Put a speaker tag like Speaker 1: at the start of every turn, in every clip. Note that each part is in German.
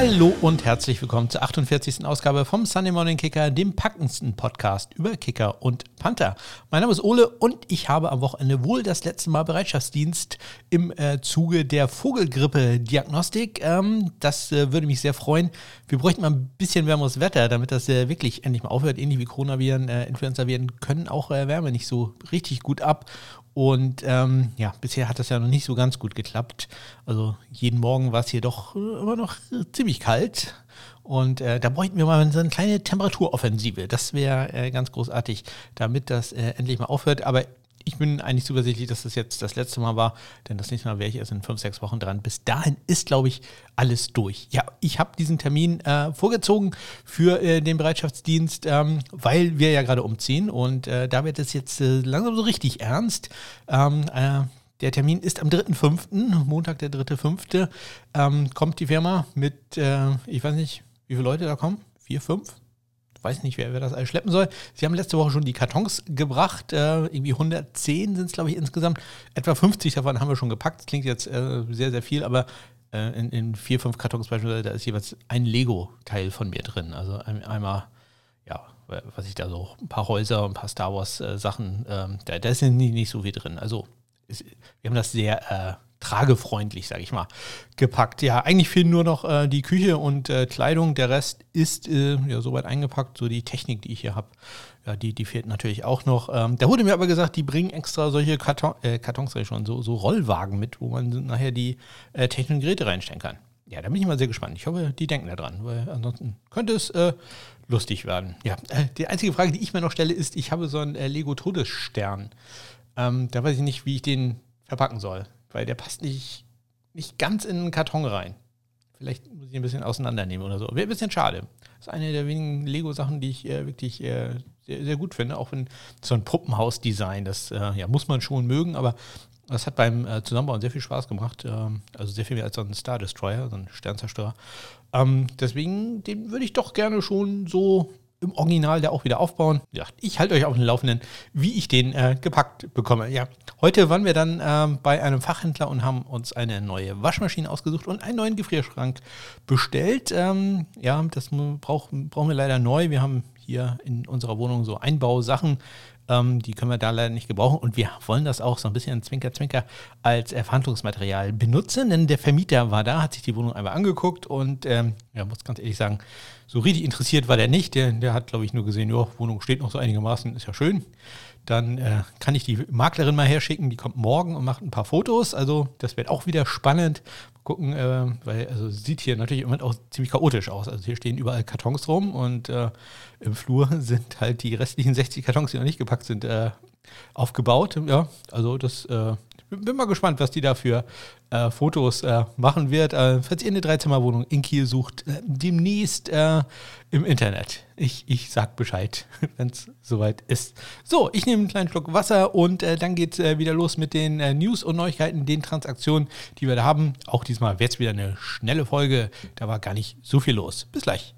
Speaker 1: Hallo und herzlich willkommen zur 48. Ausgabe vom Sunday Morning Kicker, dem packendsten Podcast über Kicker und Panther. Mein Name ist Ole und ich habe am Wochenende wohl das letzte Mal Bereitschaftsdienst im äh, Zuge der Vogelgrippe-Diagnostik. Ähm, das äh, würde mich sehr freuen. Wir bräuchten mal ein bisschen wärmeres Wetter, damit das äh, wirklich endlich mal aufhört. Ähnlich wie Coronaviren, äh, Influenza-Viren können auch äh, Wärme nicht so richtig gut ab. Und ähm, ja, bisher hat das ja noch nicht so ganz gut geklappt. Also jeden Morgen war es hier doch äh, immer noch äh, ziemlich kalt. Und äh, da bräuchten wir mal so eine kleine Temperaturoffensive. Das wäre äh, ganz großartig, damit das äh, endlich mal aufhört. Aber ich bin eigentlich zuversichtlich, dass das jetzt das letzte Mal war, denn das nächste Mal wäre ich erst in fünf, sechs Wochen dran. Bis dahin ist, glaube ich, alles durch. Ja, ich habe diesen Termin äh, vorgezogen für äh, den Bereitschaftsdienst, ähm, weil wir ja gerade umziehen und äh, da wird es jetzt äh, langsam so richtig ernst. Ähm, äh, der Termin ist am 3.5., Montag der 3.5., ähm, kommt die Firma mit, äh, ich weiß nicht, wie viele Leute da kommen? Vier, fünf? Weiß nicht, wer, wer das alles schleppen soll. Sie haben letzte Woche schon die Kartons gebracht. Äh, irgendwie 110 sind es, glaube ich, insgesamt. Etwa 50 davon haben wir schon gepackt. Das klingt jetzt äh, sehr, sehr viel, aber äh, in, in, vier, fünf Kartons beispielsweise, da ist jeweils ein Lego-Teil von mir drin. Also ein, einmal, ja, was ich da so, ein paar Häuser, ein paar Star Wars-Sachen, äh, ähm, da, da ist nicht, nicht so viel drin. Also ist, wir haben das sehr äh, tragefreundlich, sage ich mal, gepackt. Ja, eigentlich fehlen nur noch äh, die Küche und äh, Kleidung. Der Rest ist äh, ja soweit eingepackt. So die Technik, die ich hier habe, ja, die, die fehlt natürlich auch noch. Ähm, da wurde mir aber gesagt, die bringen extra solche Karton, äh, Kartons, schon, so, so Rollwagen mit, wo man nachher die äh, technischen Geräte reinstellen kann. Ja, da bin ich mal sehr gespannt. Ich hoffe, die denken da dran, weil ansonsten könnte es äh, lustig werden. Ja, die einzige Frage, die ich mir noch stelle, ist, ich habe so einen Lego Todesstern. Ähm, da weiß ich nicht, wie ich den verpacken soll weil der passt nicht, nicht ganz in den Karton rein. Vielleicht muss ich ihn ein bisschen auseinandernehmen oder so. Wäre ein bisschen schade. Das ist eine der wenigen Lego-Sachen, die ich äh, wirklich äh, sehr, sehr, gut finde. Auch wenn so ein Puppenhaus-Design, das äh, ja, muss man schon mögen, aber das hat beim äh, Zusammenbauen sehr viel Spaß gemacht. Ähm, also sehr viel mehr als so ein Star Destroyer, so ein Sternzerstörer. Ähm, deswegen, den würde ich doch gerne schon so im Original der auch wieder aufbauen. Ja, ich halte euch auf den Laufenden, wie ich den äh, gepackt bekomme. Ja, heute waren wir dann ähm, bei einem Fachhändler und haben uns eine neue Waschmaschine ausgesucht und einen neuen Gefrierschrank bestellt. Ähm, ja, das brauch, brauchen wir leider neu. Wir haben hier in unserer Wohnung so Einbausachen. Ähm, die können wir da leider nicht gebrauchen und wir wollen das auch so ein bisschen Zwinker, Zwinker als Verhandlungsmaterial benutzen, denn der Vermieter war da, hat sich die Wohnung einmal angeguckt und ähm, ja, muss ganz ehrlich sagen, so richtig interessiert war der nicht. Der, der hat, glaube ich, nur gesehen, ja, Wohnung steht noch so einigermaßen, ist ja schön. Dann äh, kann ich die Maklerin mal herschicken, die kommt morgen und macht ein paar Fotos. Also das wird auch wieder spannend. Gucken, äh, weil also sieht hier natürlich im Moment auch ziemlich chaotisch aus. Also hier stehen überall Kartons rum und äh, im Flur sind halt die restlichen 60 Kartons, die noch nicht gepackt sind, äh, aufgebaut. Ja, also das äh, bin mal gespannt, was die da für äh, Fotos äh, machen wird. Äh, falls ihr eine Dreizimmerwohnung in Kiel sucht, äh, demnächst äh, im Internet. Ich, ich sag Bescheid, wenn es soweit ist. So, ich nehme einen kleinen Schluck Wasser und äh, dann geht es wieder los mit den News und Neuigkeiten, den Transaktionen, die wir da haben. Auch diesmal wird es wieder eine schnelle Folge. Da war gar nicht so viel los. Bis gleich.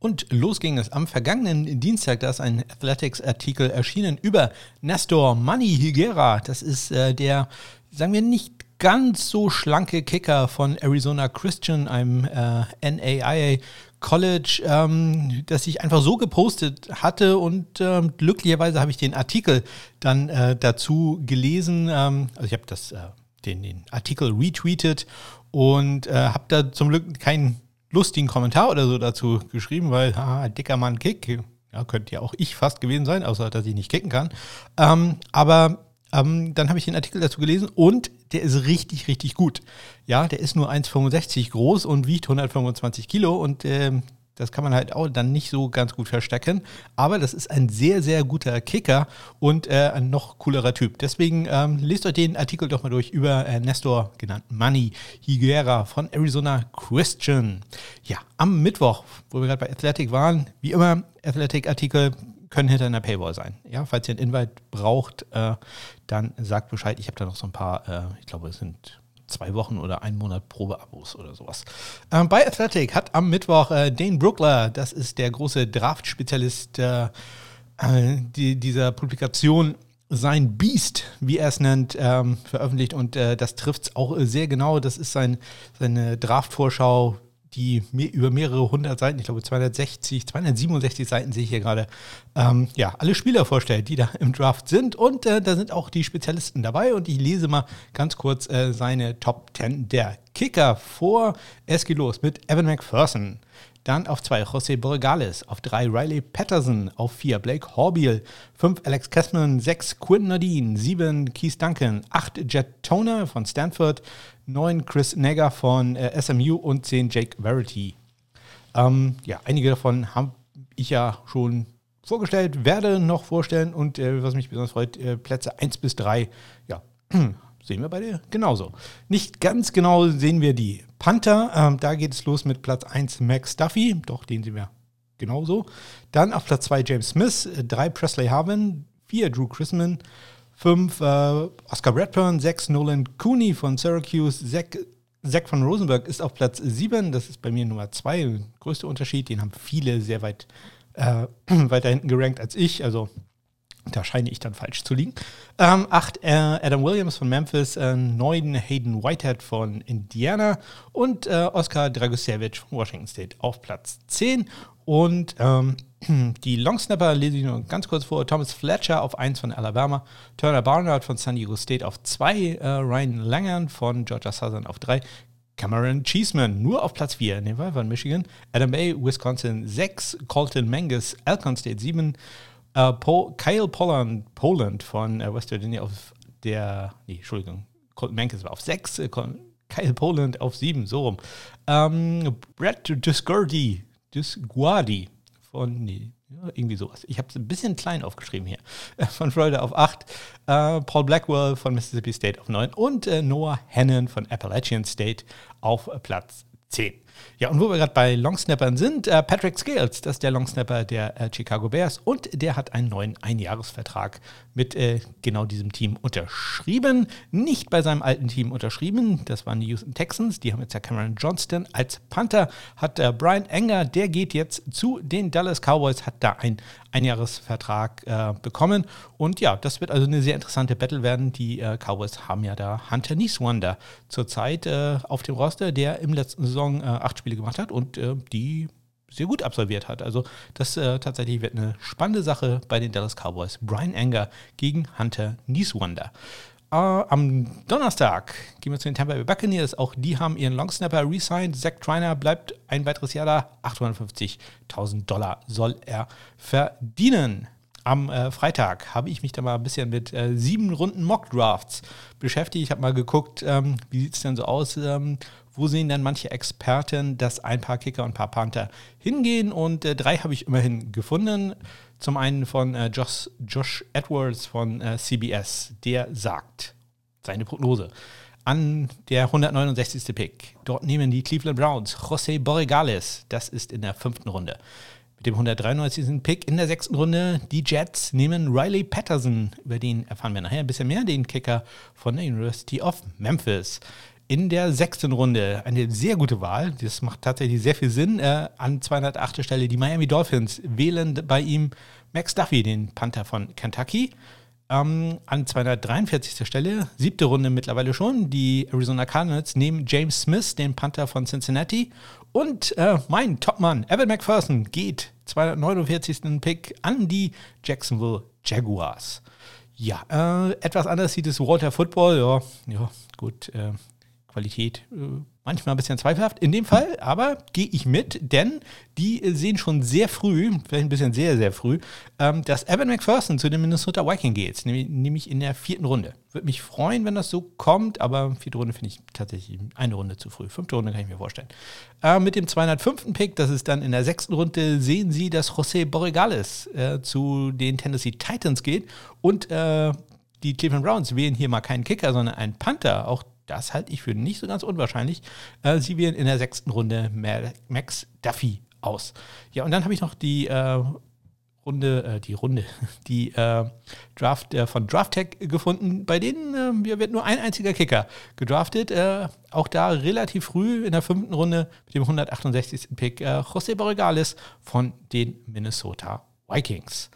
Speaker 1: Und los ging es am vergangenen Dienstag, da ist ein Athletics-Artikel erschienen über Nestor Money Higuera. Das ist äh, der, sagen wir, nicht ganz so schlanke Kicker von Arizona Christian, einem äh, NAIA College, ähm, das ich einfach so gepostet hatte und äh, glücklicherweise habe ich den Artikel dann äh, dazu gelesen. Ähm, also ich habe das, äh, den, den Artikel retweetet und äh, habe da zum Glück keinen lustigen Kommentar oder so dazu geschrieben, weil, haha, dicker Mann Kick, ja, könnte ja auch ich fast gewesen sein, außer dass ich nicht kicken kann. Ähm, aber ähm, dann habe ich den Artikel dazu gelesen und der ist richtig, richtig gut. Ja, der ist nur 1,65 groß und wiegt 125 Kilo und ähm, das kann man halt auch dann nicht so ganz gut verstecken. Aber das ist ein sehr, sehr guter Kicker und äh, ein noch coolerer Typ. Deswegen ähm, lest euch den Artikel doch mal durch über äh, Nestor, genannt Money Higuera von Arizona Christian. Ja, am Mittwoch, wo wir gerade bei Athletic waren, wie immer, Athletic-Artikel können hinter einer Paywall sein. Ja, falls ihr einen Invite braucht, äh, dann sagt Bescheid. Ich habe da noch so ein paar, äh, ich glaube, es sind zwei Wochen oder einen Monat Probeabos oder sowas. Ähm, bei Athletic hat am Mittwoch äh, Dane Brookler, das ist der große Draft-Spezialist äh, äh, die, dieser Publikation, sein Beast, wie er es nennt, ähm, veröffentlicht und äh, das trifft es auch sehr genau. Das ist sein, seine Draft-Vorschau, die mehr, über mehrere hundert Seiten, ich glaube 260, 267 Seiten sehe ich hier gerade, ähm, ja, alle Spieler vorstellt, die da im Draft sind. Und äh, da sind auch die Spezialisten dabei. Und ich lese mal ganz kurz äh, seine Top 10 der Kicker vor. Es geht los mit Evan McPherson. Dann auf 2 José Borregales, auf 3 Riley Patterson, auf 4 Blake Horbiel, 5 Alex Kessman, 6 Quinn Nadine, 7 Keith Duncan, 8 Jet Toner von Stanford, 9 Chris Negger von äh, SMU und 10 Jake Verity. Ähm, ja, einige davon habe ich ja schon vorgestellt, werde noch vorstellen und äh, was mich besonders freut, äh, Plätze 1 bis 3, ja, sehen wir bei dir? Genauso. Nicht ganz genau sehen wir die Panther, ähm, da geht es los mit Platz 1 Max Duffy, doch den sehen wir genauso. Dann auf Platz 2 James Smith, 3 äh, Presley Harvin, 4 Drew Chrisman, 5 äh, Oscar Bradburn, 6 Nolan Cooney von Syracuse, 6 Zack von Rosenberg ist auf Platz 7, das ist bei mir Nummer 2, größte Unterschied, den haben viele sehr weit äh, weiter hinten gerankt als ich, also da scheine ich dann falsch zu liegen. Ähm, acht äh, Adam Williams von Memphis, äh, neun Hayden Whitehead von Indiana und äh, Oscar Dragosevich von Washington State auf Platz 10. Und ähm, die Longsnapper lese ich nur ganz kurz vor. Thomas Fletcher auf 1 von Alabama, Turner Barnard von San Diego State auf 2, äh, Ryan Langern von Georgia Southern auf 3, Cameron Cheeseman nur auf Platz 4 in dem Fall von Michigan, Adam Bay, Wisconsin 6, Colton Mangus, Alcon State 7, Uh, Paul, Kyle Poland, Poland von uh, West Virginia auf der, nee, Entschuldigung, Colton Mankins war auf 6, äh, Kyle Poland auf 7, so rum. Ähm, Brett Disguardi, Disguardi von, nee, irgendwie sowas. Ich habe es ein bisschen klein aufgeschrieben hier. Von Florida auf 8, äh, Paul Blackwell von Mississippi State auf 9 und äh, Noah Hannon von Appalachian State auf Platz 10. Ja, und wo wir gerade bei Longsnappern sind, äh, Patrick Scales, das ist der Longsnapper der äh, Chicago Bears und der hat einen neuen Einjahresvertrag mit äh, genau diesem Team unterschrieben. Nicht bei seinem alten Team unterschrieben, das waren die Houston Texans, die haben jetzt ja Cameron Johnston als Panther, hat äh, Brian Enger, der geht jetzt zu den Dallas Cowboys, hat da einen Einjahresvertrag äh, bekommen und ja, das wird also eine sehr interessante Battle werden. Die äh, Cowboys haben ja da Hunter Nieswander zurzeit auf dem Roster, der im letzten Saison acht Spiele gemacht hat und die sehr gut absolviert hat. Also das äh, tatsächlich wird eine spannende Sache bei den Dallas Cowboys. Brian Anger gegen Hunter Nieswander. Äh, am Donnerstag gehen wir zu den Tampa Bay Buccaneers. Auch die haben ihren Longsnapper resigned. Zach Triner bleibt ein weiteres Jahr da. 850.000 Dollar soll er verdienen. Am äh, Freitag habe ich mich da mal ein bisschen mit äh, sieben Runden Mock Drafts beschäftigt. Ich habe mal geguckt, ähm, wie sieht es denn so aus, ähm, wo sehen dann manche Experten, dass ein paar Kicker und ein paar Panther hingehen. Und äh, drei habe ich immerhin gefunden. Zum einen von äh, Josh, Josh, Edwards von äh, CBS. Der sagt, seine Prognose, an der 169. Pick. Dort nehmen die Cleveland Browns José Borregales. Das ist in der fünften Runde. Mit dem 193. Pick in der sechsten Runde. Die Jets nehmen Riley Patterson. Über den erfahren wir nachher ein bisschen mehr. Den Kicker von der University of Memphis in der sechsten Runde. Eine sehr gute Wahl. Das macht tatsächlich sehr viel Sinn. Äh, an 208. Stelle die Miami Dolphins wählen bei ihm Max Duffy, den Panther von Kentucky. Ähm, an 243. Stelle, siebte Runde mittlerweile schon, die Arizona Cardinals nehmen James Smith, den Panther von Cincinnati. Und äh, mein Topmann, Evan McPherson, geht 249. Pick an die Jacksonville Jaguars. Ja, äh, etwas anders sieht es Walter Football. Ja, ja gut. Äh, Qualität äh, manchmal ein bisschen zweifelhaft. In dem Fall aber gehe ich mit, denn die sehen schon sehr früh, vielleicht ein bisschen sehr, sehr früh, ähm, dass Evan McPherson zu den Minnesota Vikings geht, nämlich in der vierten Runde. Würde mich freuen, wenn das so kommt, aber vierte Runde finde ich tatsächlich eine Runde zu früh. Fünfte Runde kann ich mir vorstellen. Äh, mit dem 205. Pick, das ist dann in der sechsten Runde, sehen Sie, dass José Borregales äh, zu den Tennessee Titans geht und äh, die Cleveland Browns wählen hier mal keinen Kicker, sondern einen Panther. Auch das halte ich für nicht so ganz unwahrscheinlich. Äh, sie wählen in der sechsten Runde Max Duffy aus. Ja, und dann habe ich noch die äh, Runde, äh, die Runde, die äh, Draft äh, von DraftTech gefunden. Bei denen äh, wird nur ein einziger Kicker gedraftet. Äh, auch da relativ früh in der fünften Runde mit dem 168. Pick José Borregales von den Minnesota Vikings.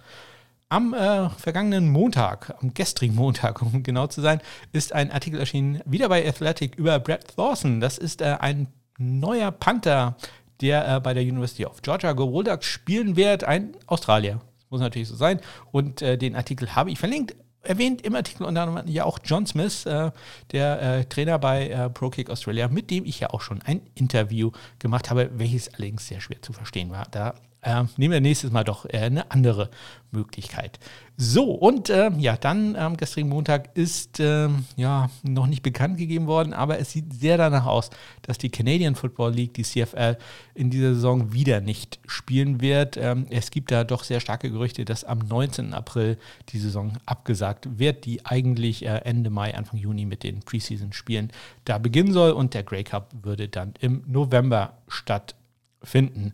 Speaker 1: Am äh, vergangenen Montag, am gestrigen Montag, um genau zu sein, ist ein Artikel erschienen, wieder bei Athletic, über Brad Thorson. Das ist äh, ein neuer Panther, der äh, bei der University of Georgia Go Bulldogs spielen wird. Ein Australier. Muss natürlich so sein. Und äh, den Artikel habe ich verlinkt erwähnt im Artikel unter anderem ja auch John Smith, äh, der äh, Trainer bei ProKick Australia, mit dem ich ja auch schon ein Interview gemacht habe, welches allerdings sehr schwer zu verstehen war. Da äh, nehmen wir nächstes Mal doch äh, eine andere Möglichkeit. So, und äh, ja, dann am ähm, gestrigen Montag ist ähm, ja noch nicht bekannt gegeben worden, aber es sieht sehr danach aus, dass die Canadian Football League, die CFL, in dieser Saison wieder nicht spielen wird. Ähm, es gibt da doch sehr starke Gerüchte, dass am 19. April die Saison abgesagt wird, die eigentlich äh, Ende Mai, Anfang Juni mit den Preseason-Spielen da beginnen soll und der Grey Cup würde dann im November stattfinden.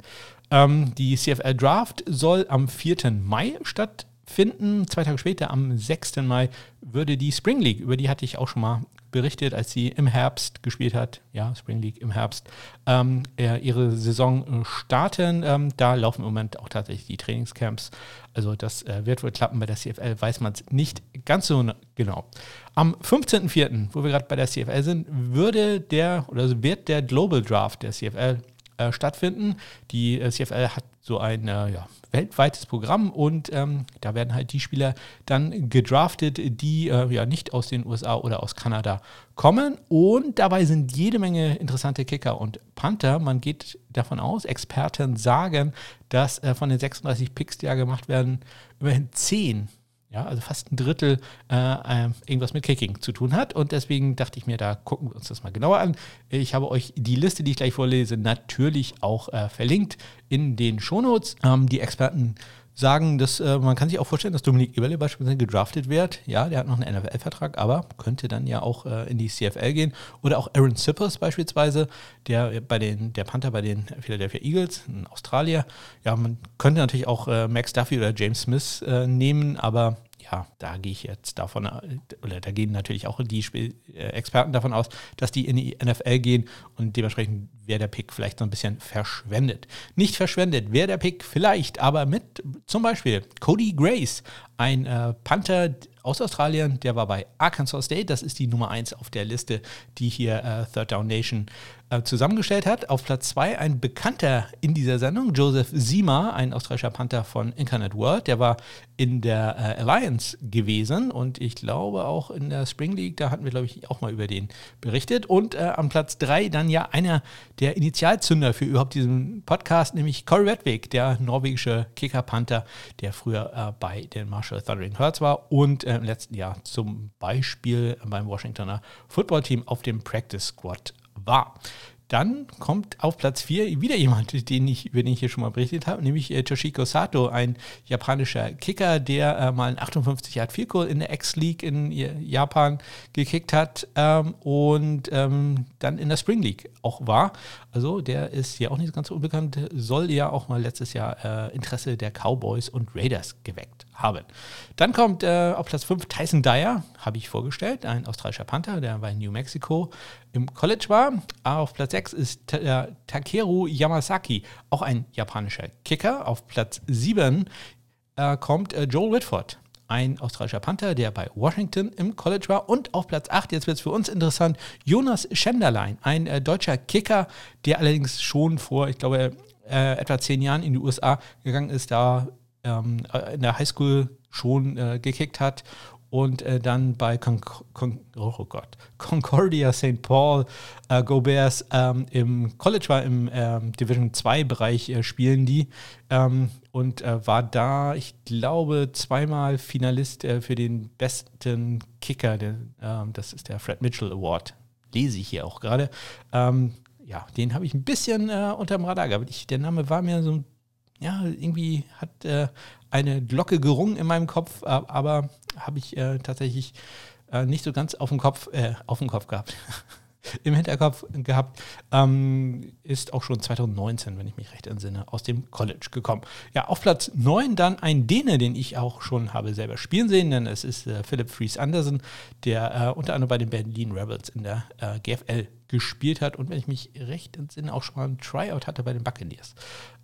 Speaker 1: Ähm, die CFL Draft soll am 4. Mai stattfinden. Zwei Tage später, am 6. Mai, würde die Spring League, über die hatte ich auch schon mal berichtet, als sie im Herbst gespielt hat, ja, Spring League im Herbst, ähm, ihre Saison starten. Ähm, da laufen im Moment auch tatsächlich die Trainingscamps. Also das äh, wird wohl klappen. Bei der CFL weiß man es nicht ganz so genau. Am 15.04., wo wir gerade bei der CFL sind, würde der oder wird der Global Draft der CFL äh, stattfinden. Die äh, CFL hat so ein äh, ja, weltweites Programm und ähm, da werden halt die Spieler dann gedraftet, die äh, ja nicht aus den USA oder aus Kanada kommen. Und dabei sind jede Menge interessante Kicker und Panther. Man geht davon aus, Experten sagen, dass äh, von den 36 Picks, die ja gemacht werden, immerhin 10 ja, also fast ein Drittel äh, äh, irgendwas mit Kicking zu tun hat. Und deswegen dachte ich mir, da gucken wir uns das mal genauer an. Ich habe euch die Liste, die ich gleich vorlese, natürlich auch äh, verlinkt in den Shownotes. Ähm, die Experten sagen, dass äh, man kann sich auch vorstellen, dass Dominik Eberle beispielsweise gedraftet wird. Ja, der hat noch einen NFL-Vertrag, aber könnte dann ja auch äh, in die CFL gehen. Oder auch Aaron Sippers beispielsweise, der bei den, der Panther bei den Philadelphia Eagles, in Australier. Ja, man könnte natürlich auch äh, Max Duffy oder James Smith äh, nehmen, aber ja, da gehe ich jetzt davon, oder da gehen natürlich auch die Spiel äh, Experten davon aus, dass die in die NFL gehen und dementsprechend wäre der Pick vielleicht so ein bisschen verschwendet. Nicht verschwendet wäre der Pick vielleicht, aber mit zum Beispiel Cody Grace, ein äh, Panther aus Australien, der war bei Arkansas State, das ist die Nummer 1 auf der Liste, die hier äh, Third Down Nation äh, zusammengestellt hat. Auf Platz 2 ein Bekannter in dieser Sendung, Joseph Sima, ein australischer Panther von Incarnate World. Der war in der äh, Alliance gewesen und ich glaube auch in der Spring League, da hatten wir, glaube ich, auch mal über den berichtet. Und äh, am Platz 3 dann ja einer der Initialzünder für überhaupt diesen Podcast, nämlich Corey Redwig, der norwegische Kicker-Panther, der früher äh, bei den Marshall Thundering Hertz war und äh, im letzten Jahr zum Beispiel beim Washingtoner Football-Team auf dem Practice Squad war. Dann kommt auf Platz 4 wieder jemand, den ich, über den ich hier schon mal berichtet habe, nämlich äh, Toshiko Sato, ein japanischer Kicker, der äh, mal ein 58 Yard Field Goal in der X-League in Japan gekickt hat ähm, und ähm, dann in der Spring League auch war. Also der ist ja auch nicht ganz unbekannt, soll ja auch mal letztes Jahr äh, Interesse der Cowboys und Raiders geweckt haben. Dann kommt äh, auf Platz 5 Tyson Dyer, habe ich vorgestellt, ein australischer Panther, der bei New Mexico im College war. Auf Platz 6 ist äh, Takeru Yamasaki, auch ein japanischer Kicker. Auf Platz 7 äh, kommt äh, Joel Whitford, ein australischer Panther, der bei Washington im College war. Und auf Platz 8, jetzt wird es für uns interessant, Jonas Schenderlein, ein äh, deutscher Kicker, der allerdings schon vor, ich glaube, äh, etwa zehn Jahren in die USA gegangen ist, da ähm, äh, in der Highschool schon äh, gekickt hat und äh, dann bei Con Con oh Gott, Concordia St. Paul äh, Go Bears ähm, im College war, im ähm, Division 2 Bereich äh, spielen die ähm, und äh, war da, ich glaube, zweimal Finalist äh, für den besten Kicker. Der, ähm, das ist der Fred Mitchell Award. Lese ich hier auch gerade. Ähm, ja, den habe ich ein bisschen äh, unterm Radar gehabt. Ich, der Name war mir so ein ja, irgendwie hat äh, eine Glocke gerungen in meinem Kopf, aber habe ich äh, tatsächlich äh, nicht so ganz auf dem Kopf, äh, auf dem Kopf gehabt. Im Hinterkopf gehabt, ähm, ist auch schon 2019, wenn ich mich recht entsinne, aus dem College gekommen. Ja, auf Platz 9 dann ein Däne, den ich auch schon habe selber spielen sehen, denn es ist äh, Philipp Fries Andersen, der äh, unter anderem bei den Berlin Rebels in der GFL gespielt hat und wenn ich mich recht entsinne, auch schon mal ein Tryout hatte bei den Buccaneers.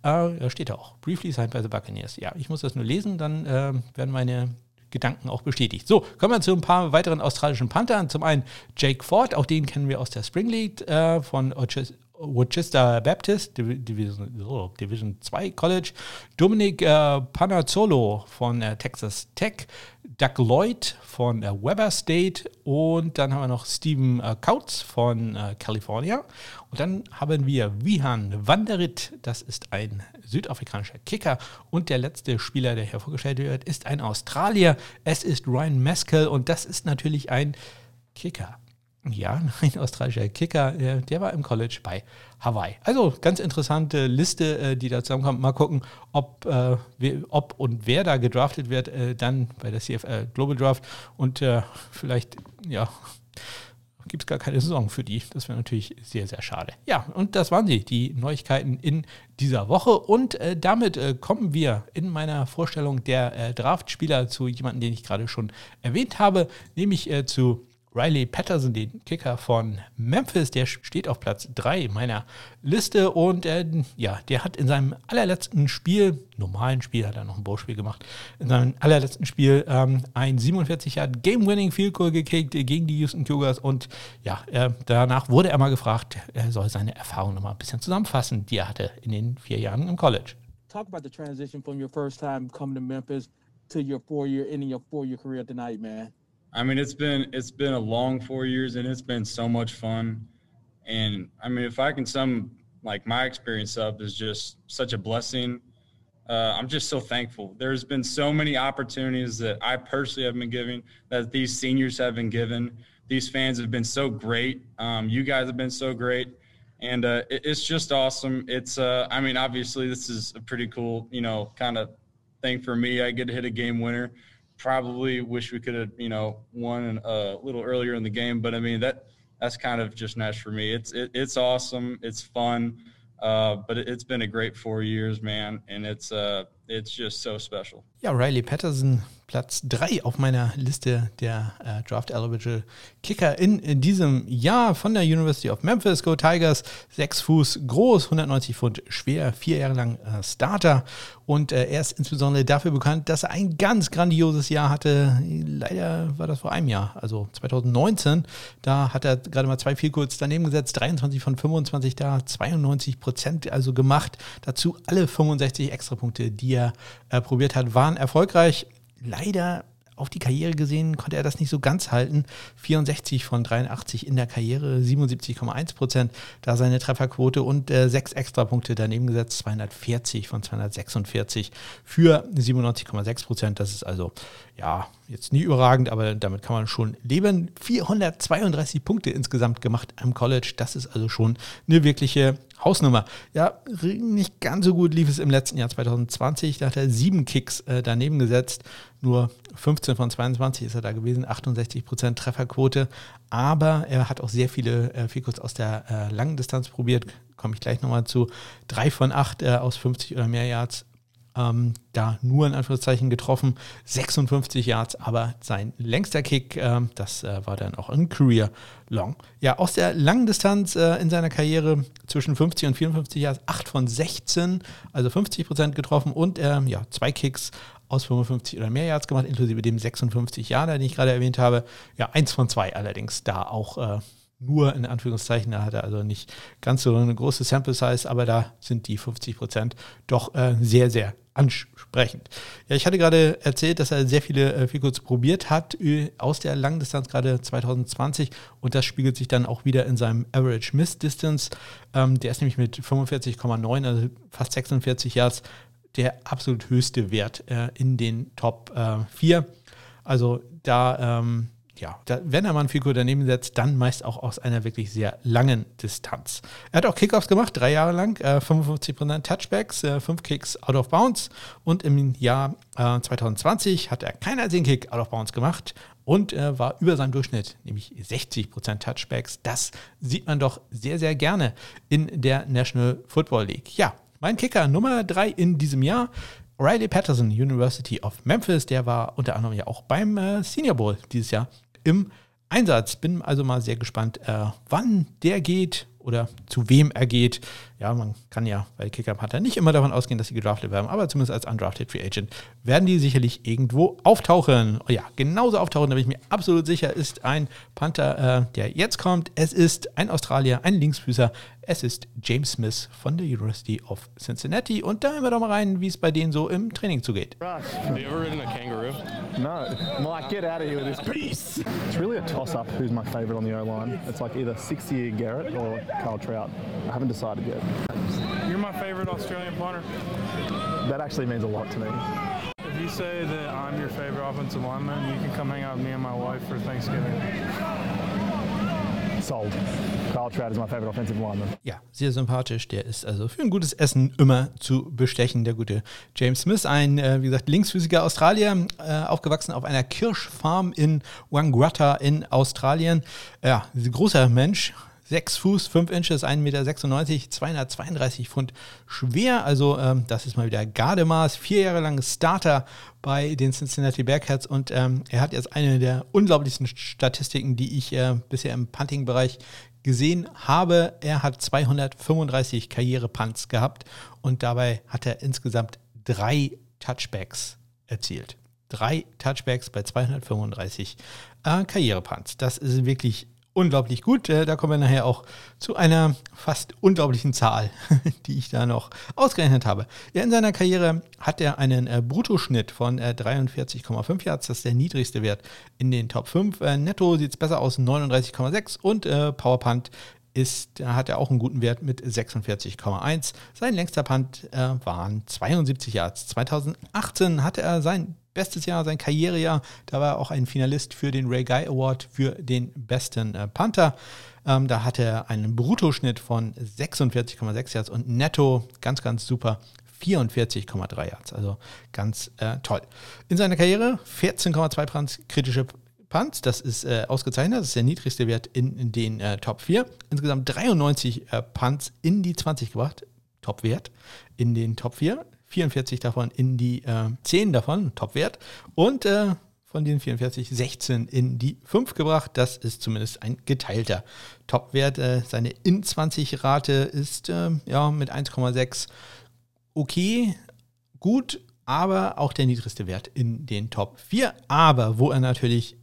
Speaker 1: Äh, da steht er auch. Briefly signed by the Buccaneers. Ja, ich muss das nur lesen, dann äh, werden meine Gedanken auch bestätigt. So, kommen wir zu ein paar weiteren australischen Panthern. Zum einen Jake Ford, auch den kennen wir aus der Spring League äh, von Worcester Baptist, Division, Division 2 College, Dominic äh, Panazzolo von äh, Texas Tech, Doug Lloyd von äh, Weber State und dann haben wir noch Steven äh, Kautz von äh, California. Und dann haben wir Wihan Wanderit, das ist ein südafrikanischer Kicker. Und der letzte Spieler, der hier vorgestellt wird, ist ein Australier. Es ist Ryan Maskell und das ist natürlich ein Kicker. Ja, ein australischer Kicker, der, war im College bei Hawaii. Also ganz interessante Liste, äh, die da zusammenkommt. Mal gucken, ob, äh, ob und wer da gedraftet wird, äh, dann bei der CFL Global Draft. Und vielleicht, ja, gibt es gar keine Saison für die. Das wäre natürlich sehr, sehr schade. Ja, und das waren sie, die Neuigkeiten in dieser Woche. Und damit kommen wir in meiner Vorstellung der Draftspieler zu jemandem, den ich gerade schon erwähnt habe, nämlich zu Riley Patterson, den Kicker von Memphis, der steht auf Platz 3 meiner Liste und äh, ja, der hat in seinem allerletzten Spiel, normalen Spiel, hat er noch ein Bowlspiel gemacht, in seinem allerletzten Spiel ähm, ein 47 Yard Game-Winning Field Goal gekickt gegen die Houston Cougars und ja, äh, danach wurde er mal gefragt, er soll seine Erfahrungen nochmal ein bisschen zusammenfassen, die er hatte in den vier Jahren im College.
Speaker 2: Talk about the transition from your first time coming to Memphis to your four-year, ending your four-year career tonight, man.
Speaker 3: I mean, it's been it's been a long four years, and it's been so much fun. And I mean, if I can sum like my experience up, is just such a blessing. Uh, I'm just so thankful. There's been so many opportunities that I personally have been given, that these seniors have been given. These fans have been so great. Um, you guys have been so great, and uh, it, it's just awesome. It's, uh, I mean, obviously this is a pretty cool, you know, kind of thing for me. I get to hit a game winner probably wish we could have you know won a little earlier in the game but i mean that that's kind of just nice for me. It's it, it's awesome. It's fun. Uh, but it, has been a great four years man. And it's uh it's just so special
Speaker 1: ja riley patterson Platz 3 auf meiner Liste der äh, Draft Eligible Kicker in, in, diesem Jahr von der University of Memphis. Go Tigers, 6 Fuß groß, 190 Pfund schwer, vier Jahre lang äh, Starter. Und äh, er ist insbesondere dafür bekannt, dass er ein ganz grandioses Jahr hatte. Leider war das vor einem Jahr, also 2019. Da hat er gerade mal zwei viel kurz daneben gesetzt, 23 von 25 da, 92 Prozent also gemacht. Dazu alle 65 Extrapunkte, die er äh, probiert hat, waren erfolgreich leider auf die Karriere gesehen konnte er das nicht so ganz halten. 64 von 83 in der Karriere, 77,1 Prozent, da seine Trefferquote und äh, sechs Extrapunkte daneben gesetzt, 240 von 246 für 97,6 Prozent. Das ist also ja jetzt nie überragend, aber damit kann man schon leben. 432 Punkte insgesamt gemacht am College, das ist also schon eine wirkliche Hausnummer. Ja, nicht ganz so gut lief es im letzten Jahr 2020. Da hat er sieben Kicks äh, daneben gesetzt. Nur 15 von 22 ist er da gewesen, 68% Trefferquote. Aber er hat auch sehr viele äh, Fikus aus der äh, langen Distanz probiert. Komme ich gleich nochmal zu. Drei von acht äh, aus 50 oder mehr Yards ähm, da nur in Anführungszeichen getroffen, 56 Yards, aber sein längster Kick, äh, das äh, war dann auch ein Career Long. Ja, aus der langen Distanz äh, in seiner Karriere zwischen 50 und 54 Yards, 8 von 16, also 50 Prozent getroffen und ähm, ja, zwei Kicks aus 55 oder mehr Yards gemacht, inklusive dem 56 Yarder, den ich gerade erwähnt habe. Ja, eins von zwei allerdings da auch äh, nur in Anführungszeichen, da hat er also nicht ganz so eine große Sample Size, aber da sind die 50 Prozent doch äh, sehr, sehr ansprechend. Ja, ich hatte gerade erzählt, dass er sehr viele äh, Fields probiert hat aus der Langdistanz, gerade 2020 und das spiegelt sich dann auch wieder in seinem Average Miss Distance. Ähm, der ist nämlich mit 45,9, also fast 46 Yards, der absolut höchste Wert äh, in den Top äh, 4. Also da ähm, ja, da, wenn er mal ein Figur daneben setzt, dann meist auch aus einer wirklich sehr langen Distanz. Er hat auch Kickoffs gemacht, drei Jahre lang, äh, 55% Touchbacks, äh, fünf Kicks out of bounds und im Jahr äh, 2020 hat er keinen einzigen Kick out of bounds gemacht und äh, war über seinem Durchschnitt, nämlich 60% Touchbacks. Das sieht man doch sehr, sehr gerne in der National Football League. Ja, mein Kicker Nummer drei in diesem Jahr Riley Patterson, University of Memphis, der war unter anderem ja auch beim äh, Senior Bowl dieses Jahr im Einsatz. Bin also mal sehr gespannt, äh, wann der geht oder zu wem er geht. Ja, man kann ja bei Kicker Panther nicht immer davon ausgehen, dass sie gedraftet werden, aber zumindest als undrafted Free Agent werden die sicherlich irgendwo auftauchen. Oh ja, genauso auftauchen, da bin ich mir absolut sicher, ist ein Panther, äh, der jetzt kommt. Es ist ein Australier, ein Linksfüßer. Es ist James Smith von der University of Cincinnati. Und da hören wir doch mal rein, wie es bei denen so im Training zugeht.
Speaker 4: Have you ever ridden a kangaroo?
Speaker 5: No. Mike, get out of here with this piece. It's really a toss up who's my favourite on the O line. It's like either six year Garrett or Carl Trout. I haven't decided yet.
Speaker 4: You're my favorite Australian punter.
Speaker 5: That actually means a lot to me.
Speaker 4: If you say that I'm your favorite offensive lineman, you can come hang out with me and my wife for Thanksgiving.
Speaker 5: Sold. Carl Trout is my favourite offensive lineman.
Speaker 1: Ja, sehr sympathisch. Der ist also für ein gutes Essen immer zu bestechen, der gute James Smith. Ein, äh, wie gesagt, linksfüßiger Australier, äh, aufgewachsen auf einer Kirschfarm in Wangaratta in Australien. Ja, großer Mensch, 6 Fuß, 5 Inches, 1,96 Meter, 232 Pfund schwer. Also ähm, das ist mal wieder Gardemaß. Vier Jahre lang Starter bei den Cincinnati Bearcats und ähm, er hat jetzt eine der unglaublichsten Statistiken, die ich äh, bisher im Punting-Bereich gesehen habe. Er hat 235 Karrierepunts gehabt und dabei hat er insgesamt drei Touchbacks erzielt. Drei Touchbacks bei 235 äh, Karrierepunts. Das ist wirklich unglaublich gut. Äh, da kommen wir nachher auch zu einer fast unglaublichen Zahl, die ich da noch ausgerechnet habe. Ja, in seiner Karriere hat er einen äh, Bruttoschnitt von äh, 43,5 Yards. Das ist der niedrigste Wert in den Top 5. Äh, netto sieht es besser aus, 39,6 und äh, Powerpunt ist, hat er auch einen guten Wert mit 46,1. Sein längster Punt äh, waren 72 Yards. 2018 hatte er sein bestes Jahr, sein Karrierejahr. Da war er auch ein Finalist für den Ray Guy Award für den besten äh, Panther. Ähm, da hatte er einen Bruttoschnitt von 46,6 Yards und netto, ganz, ganz super, 44,3 Yards. Also ganz äh, toll. In seiner Karriere 14,2 Punts, kritische Punts, das ist äh, ausgezeichnet, das ist der niedrigste Wert in, in den äh, Top 4. Insgesamt 93 äh, Punts in die 20 gebracht, Top-Wert in den Top 4. 44 davon in die äh, 10 davon, Topwert. Und äh, von den 44 16 in die 5 gebracht. Das ist zumindest ein geteilter Topwert. Äh, seine In-20-Rate ist äh, ja mit 1,6 okay, gut, aber auch der niedrigste Wert in den Top 4. Aber wo er natürlich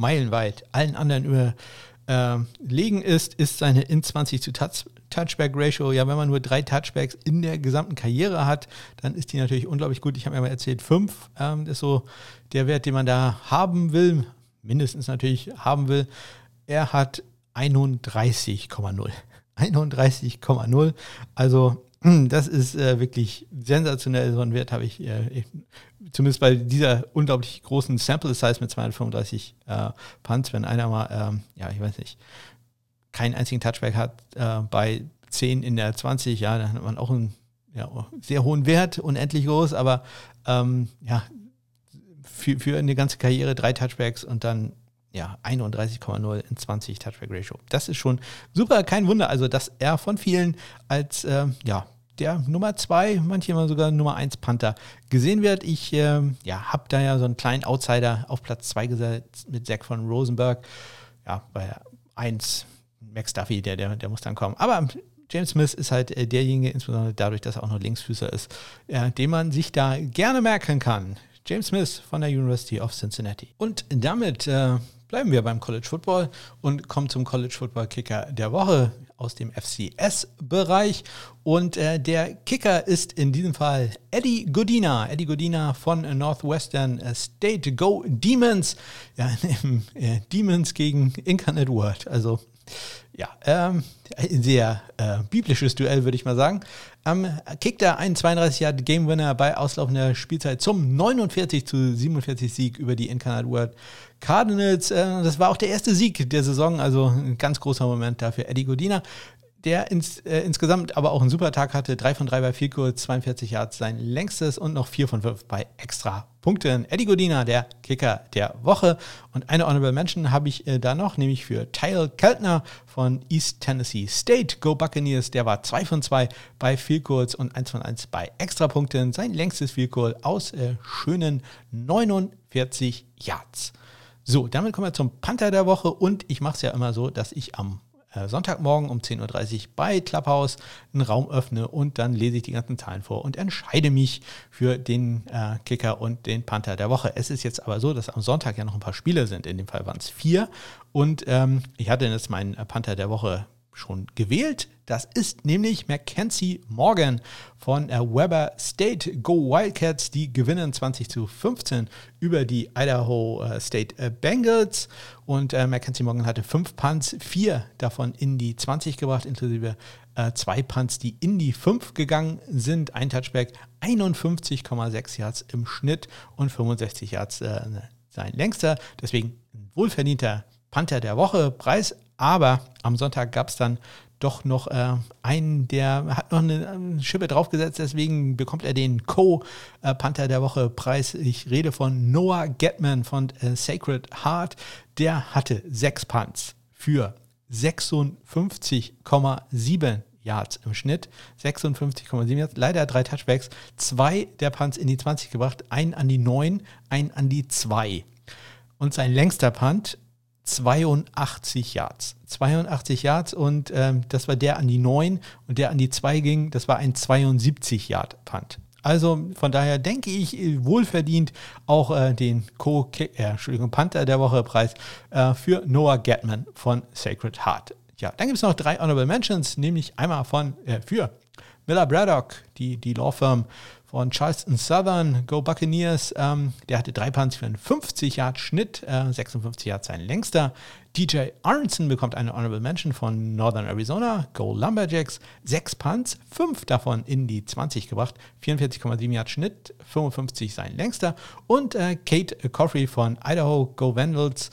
Speaker 1: meilenweit allen anderen über äh, legen ist, ist seine in 20 zu Touch Touchback Ratio. Ja, wenn man nur drei Touchbacks in der gesamten Karriere hat, dann ist die natürlich unglaublich gut. Ich habe mir mal erzählt, fünf ähm, ist so der Wert, den man da haben will, mindestens natürlich haben will. Er hat 31,0. 31,0. Also das ist äh, wirklich sensationell. So einen Wert habe ich, äh, zumindest bei dieser unglaublich großen Sample Size mit 235 äh, Punts, wenn einer mal, ähm, ja, ich weiß nicht, keinen einzigen Touchback hat äh, bei 10 in der 20, ja, dann hat man auch einen ja, sehr hohen Wert, unendlich groß, aber ähm, ja, für, für eine ganze Karriere drei Touchbacks und dann ja, 31,0 in 20 Touchback Ratio. Das ist schon super, kein Wunder. Also, dass er von vielen als äh, ja, der Nummer 2, manchmal sogar Nummer 1 Panther gesehen wird. Ich äh, ja, habe da ja so einen kleinen Outsider auf Platz 2 gesetzt mit Zach von Rosenberg. Ja, bei 1 Max Duffy, der, der, der muss dann kommen. Aber James Smith ist halt äh, derjenige, insbesondere dadurch, dass er auch noch Linksfüßer ist, äh, den man sich da gerne merken kann. James Smith von der University of Cincinnati. Und damit äh, bleiben wir beim College Football und kommen zum College Football Kicker der Woche aus dem FCS-Bereich. Und äh, der Kicker ist in diesem Fall Eddie Godina. Eddie Godina von Northwestern State. Go Demons. Ja, äh, Demons gegen Incarnate World. Also ja, ähm, ein sehr äh, biblisches Duell, würde ich mal sagen. Ähm, kickt er einen 32 Yard Game Winner bei auslaufender Spielzeit zum 49 zu 47 Sieg über die Incarnate World Cardinals. Äh, das war auch der erste Sieg der Saison, also ein ganz großer Moment dafür Eddie Godina der ins, äh, insgesamt aber auch einen super Tag hatte. 3 von 3 bei kurz, 42 Yards sein längstes und noch 4 von 5 bei extra Punkten. Eddie Godina, der Kicker der Woche. Und eine Honorable Mention habe ich äh, da noch, nämlich für Tyle Keltner von East Tennessee State. Go Buccaneers, der war 2 von 2 bei kurz und 1 von 1 bei extra Punkten. Sein längstes Field aus äh, schönen 49 Yards. So, damit kommen wir zum Panther der Woche und ich mache es ja immer so, dass ich am äh, Sonntagmorgen um 10.30 Uhr bei Clubhouse einen Raum öffne und dann lese ich die ganzen Zahlen vor und entscheide mich für den äh, Kicker und den Panther der Woche. Es ist jetzt aber so, dass am Sonntag ja noch ein paar Spiele sind. In dem Fall waren es vier. Und ähm, ich hatte jetzt meinen Panther der Woche schon gewählt. Das ist nämlich Mackenzie Morgan von Weber State. Go Wildcats, die gewinnen 20 zu 15 über die Idaho äh, State äh, Bengals. Und äh, Mackenzie Morgan hatte fünf Punts, vier davon in die 20 gebracht, inklusive zwei Punts, die in die 5 gegangen sind. Ein Touchback, 51,6 Yards im Schnitt und 65 Yards äh, sein längster. Deswegen ein wohlverdienter Panther der Woche. Preis aber am Sonntag gab es dann doch noch äh, einen, der hat noch eine, eine Schippe draufgesetzt, deswegen bekommt er den Co-Panther der Woche Preis. Ich rede von Noah Getman von äh, Sacred Heart. Der hatte sechs Punts für 56,7 Yards im Schnitt. 56,7 Yards. Leider drei Touchbacks. Zwei der Punts in die 20 gebracht. Einen an die 9, einen an die 2. Und sein längster Punt 82 Yards. 82 Yards und ähm, das war der an die 9 und der an die 2 ging, das war ein 72 Yard Punt. Also von daher denke ich, wohlverdient auch äh, den Co äh, Entschuldigung, Panther der Woche Preis äh, für Noah Gatman von Sacred Heart. Ja, dann gibt es noch drei Honorable Mentions, nämlich einmal von äh, für Miller Braddock, die, die Law Firm von Charleston Southern, Go Buccaneers. Ähm, der hatte drei Punts für einen 50 Yard Schnitt, äh, 56 Yard sein längster. DJ Aronson bekommt eine Honorable Mention von Northern Arizona, Go Lumberjacks. Sechs Punts, fünf davon in die 20 gebracht, 44,7 Yard Schnitt, 55 sein längster. Und äh, Kate Coffrey von Idaho, Go Vandals.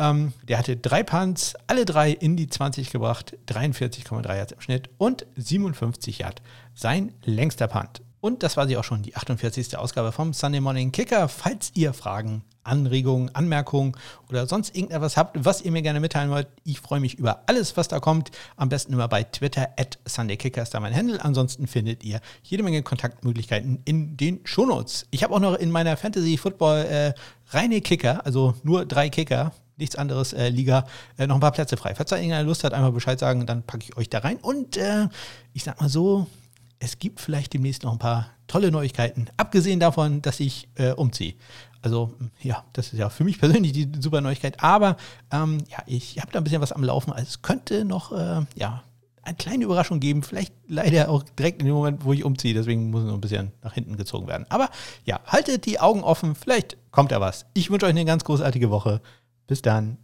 Speaker 1: Ähm, der hatte drei Punts, alle drei in die 20 gebracht, 43,3 Yards im Schnitt und 57 Yard sein längster Punt. Und das war sie auch schon, die 48. Ausgabe vom Sunday Morning Kicker. Falls ihr Fragen, Anregungen, Anmerkungen oder sonst irgendetwas habt, was ihr mir gerne mitteilen wollt, ich freue mich über alles, was da kommt. Am besten immer bei Twitter, at SundayKicker ist da mein Handle. Ansonsten findet ihr jede Menge Kontaktmöglichkeiten in den Shownotes. Ich habe auch noch in meiner Fantasy Football äh, reine Kicker, also nur drei Kicker, nichts anderes, äh, Liga, äh, noch ein paar Plätze frei. Falls da irgendeiner Lust hat, einfach Bescheid sagen, dann packe ich euch da rein. Und äh, ich sag mal so, es gibt vielleicht demnächst noch ein paar tolle Neuigkeiten, abgesehen davon, dass ich äh, umziehe. Also ja, das ist ja für mich persönlich die super Neuigkeit. Aber ähm, ja, ich habe da ein bisschen was am Laufen. Also es könnte noch äh, ja, eine kleine Überraschung geben. Vielleicht leider auch direkt in dem Moment, wo ich umziehe. Deswegen muss es noch ein bisschen nach hinten gezogen werden. Aber ja, haltet die Augen offen. Vielleicht kommt da was. Ich wünsche euch eine ganz großartige Woche. Bis dann.